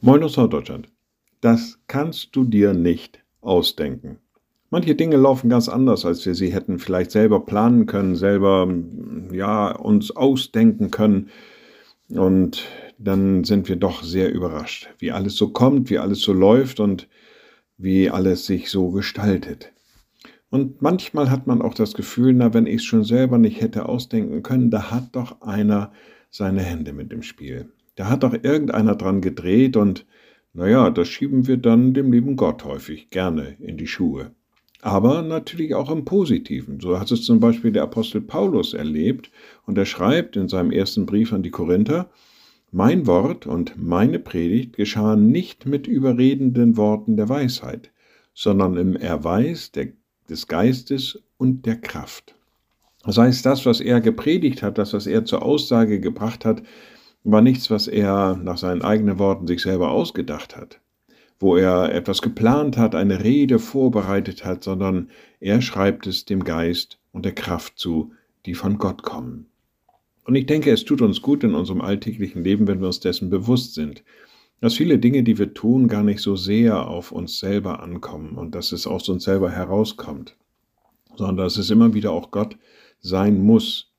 Moin aus Norddeutschland. Das kannst du dir nicht ausdenken. Manche Dinge laufen ganz anders, als wir sie hätten vielleicht selber planen können, selber ja uns ausdenken können. Und dann sind wir doch sehr überrascht, wie alles so kommt, wie alles so läuft und wie alles sich so gestaltet. Und manchmal hat man auch das Gefühl, na, wenn ich es schon selber nicht hätte ausdenken können, da hat doch einer seine Hände mit im Spiel. Da hat doch irgendeiner dran gedreht und naja, das schieben wir dann dem lieben Gott häufig gerne in die Schuhe. Aber natürlich auch im Positiven. So hat es zum Beispiel der Apostel Paulus erlebt und er schreibt in seinem ersten Brief an die Korinther, mein Wort und meine Predigt geschahen nicht mit überredenden Worten der Weisheit, sondern im Erweis der, des Geistes und der Kraft. Das heißt, das, was er gepredigt hat, das, was er zur Aussage gebracht hat, war nichts, was er nach seinen eigenen Worten sich selber ausgedacht hat, wo er etwas geplant hat, eine Rede vorbereitet hat, sondern er schreibt es dem Geist und der Kraft zu, die von Gott kommen. Und ich denke, es tut uns gut in unserem alltäglichen Leben, wenn wir uns dessen bewusst sind, dass viele Dinge, die wir tun, gar nicht so sehr auf uns selber ankommen und dass es aus uns selber herauskommt, sondern dass es immer wieder auch Gott sein muss,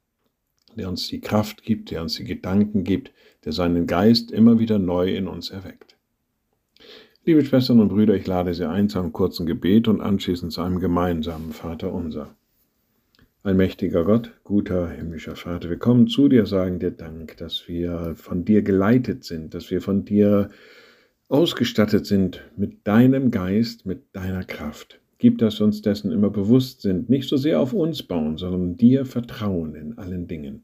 der uns die Kraft gibt, der uns die Gedanken gibt, der seinen Geist immer wieder neu in uns erweckt. Liebe Schwestern und Brüder, ich lade Sie ein zu einem kurzen Gebet und anschließend zu einem gemeinsamen Vater unser. Allmächtiger Gott, guter himmlischer Vater, wir kommen zu dir, sagen dir Dank, dass wir von dir geleitet sind, dass wir von dir ausgestattet sind mit deinem Geist, mit deiner Kraft. Gib, dass wir uns dessen immer bewusst sind, nicht so sehr auf uns bauen, sondern dir vertrauen in allen Dingen.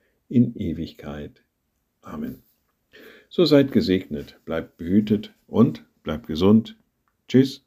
in Ewigkeit. Amen. So seid gesegnet, bleibt behütet und bleibt gesund. Tschüss.